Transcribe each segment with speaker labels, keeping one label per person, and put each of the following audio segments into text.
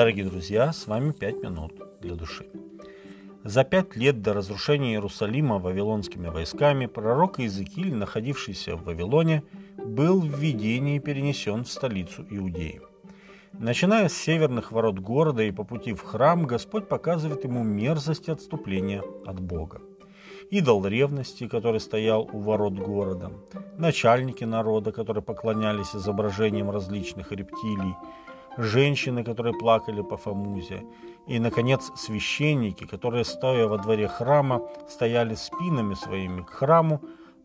Speaker 1: Дорогие друзья, с вами «Пять минут для души». За пять лет до разрушения Иерусалима вавилонскими войсками пророк Иезекииль, находившийся в Вавилоне, был в видении перенесен в столицу Иудеи. Начиная с северных ворот города и по пути в храм, Господь показывает ему мерзость отступления от Бога. Идол ревности, который стоял у ворот города, начальники народа, которые поклонялись изображениям различных рептилий, женщины, которые плакали по Фомузе, и, наконец, священники, которые, стоя во дворе храма, стояли спинами своими к храму,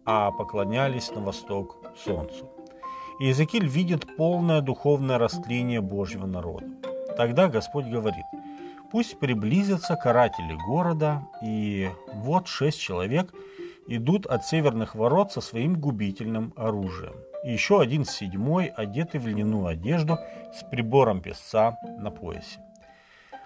Speaker 1: а поклонялись на восток солнцу. Иезекииль видит полное духовное растление Божьего народа. Тогда Господь говорит, пусть приблизятся каратели города, и вот шесть человек идут от северных ворот со своим губительным оружием и еще один седьмой, одетый в льняную одежду с прибором песца на поясе.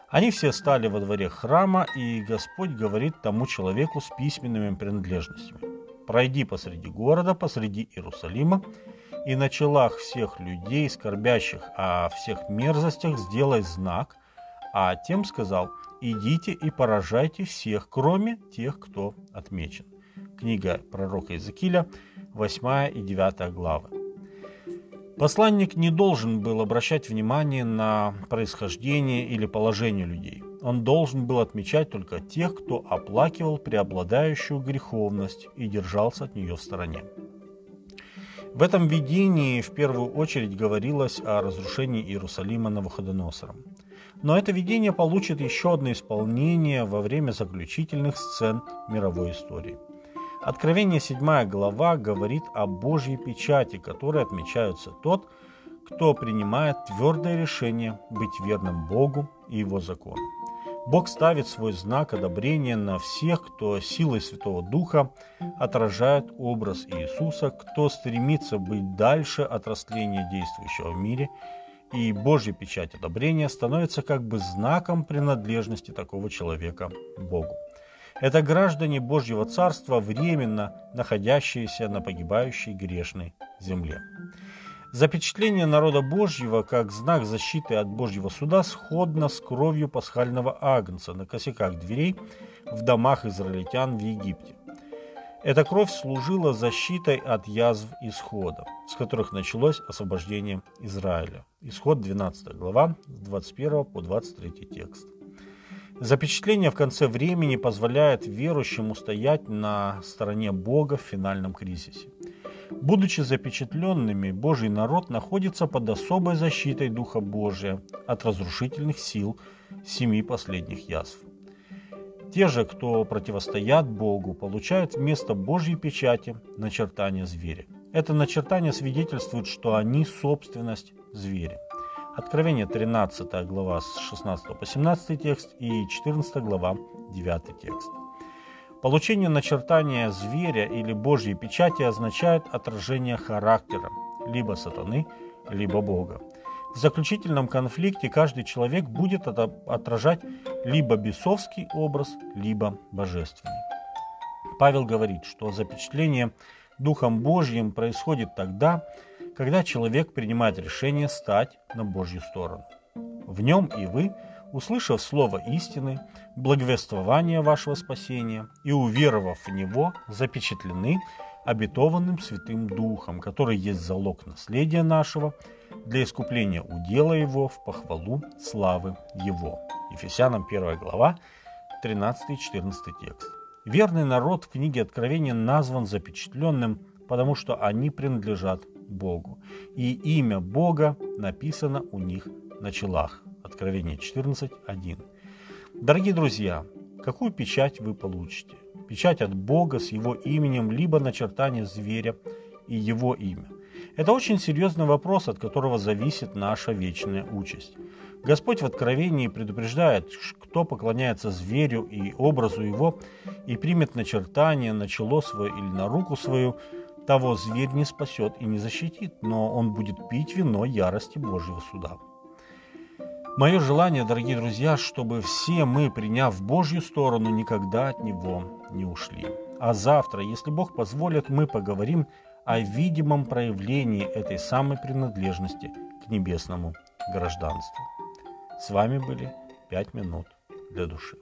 Speaker 1: Они все стали во дворе храма, и Господь говорит тому человеку с письменными принадлежностями. «Пройди посреди города, посреди Иерусалима, и на челах всех людей, скорбящих о всех мерзостях, сделай знак, а тем сказал, идите и поражайте всех, кроме тех, кто отмечен». Книга пророка Иезекииля, 8 и 9 главы. Посланник не должен был обращать внимание на происхождение или положение людей. Он должен был отмечать только тех, кто оплакивал преобладающую греховность и держался от нее в стороне. В этом видении в первую очередь говорилось о разрушении Иерусалима Навуходоносором. Но это видение получит еще одно исполнение во время заключительных сцен мировой истории – Откровение 7 глава говорит о Божьей печати, которой отмечается тот, кто принимает твердое решение быть верным Богу и Его закону. Бог ставит свой знак одобрения на всех, кто силой Святого Духа отражает образ Иисуса, кто стремится быть дальше от растления действующего в мире, и Божья печать одобрения становится как бы знаком принадлежности такого человека Богу. Это граждане Божьего Царства, временно находящиеся на погибающей грешной земле. Запечатление народа Божьего как знак защиты от Божьего суда сходно с кровью пасхального агнца на косяках дверей в домах израильтян в Египте. Эта кровь служила защитой от язв исхода, с которых началось освобождение Израиля. Исход 12 глава, с 21 по 23 текст. Запечатление в конце времени позволяет верующим устоять на стороне Бога в финальном кризисе. Будучи запечатленными, Божий народ находится под особой защитой Духа Божия от разрушительных сил семи последних язв. Те же, кто противостоят Богу, получают вместо Божьей печати начертание зверя. Это начертание свидетельствует, что они собственность зверя. Откровение 13 глава с 16 по 17 текст и 14 глава 9 текст. Получение начертания зверя или Божьей печати означает отражение характера либо сатаны, либо Бога. В заключительном конфликте каждый человек будет отражать либо бесовский образ, либо божественный. Павел говорит, что запечатление Духом Божьим происходит тогда, когда человек принимает решение стать на Божью сторону. В нем и вы, услышав слово истины, благовествование вашего спасения и уверовав в него, запечатлены обетованным Святым Духом, который есть залог наследия нашего, для искупления удела его в похвалу славы его. Ефесянам 1 глава, 13-14 текст. Верный народ в книге Откровения назван запечатленным, потому что они принадлежат Богу. И имя Бога написано у них на челах. Откровение 14.1. Дорогие друзья, какую печать вы получите? Печать от Бога с его именем, либо начертание зверя и его имя. Это очень серьезный вопрос, от которого зависит наша вечная участь. Господь в Откровении предупреждает, кто поклоняется зверю и образу его и примет начертание на чело свое или на руку свою, того зверь не спасет и не защитит, но он будет пить вино ярости Божьего суда. Мое желание, дорогие друзья, чтобы все мы, приняв Божью сторону, никогда от Него не ушли. А завтра, если Бог позволит, мы поговорим о видимом проявлении этой самой принадлежности к небесному гражданству. С вами были «Пять минут для души».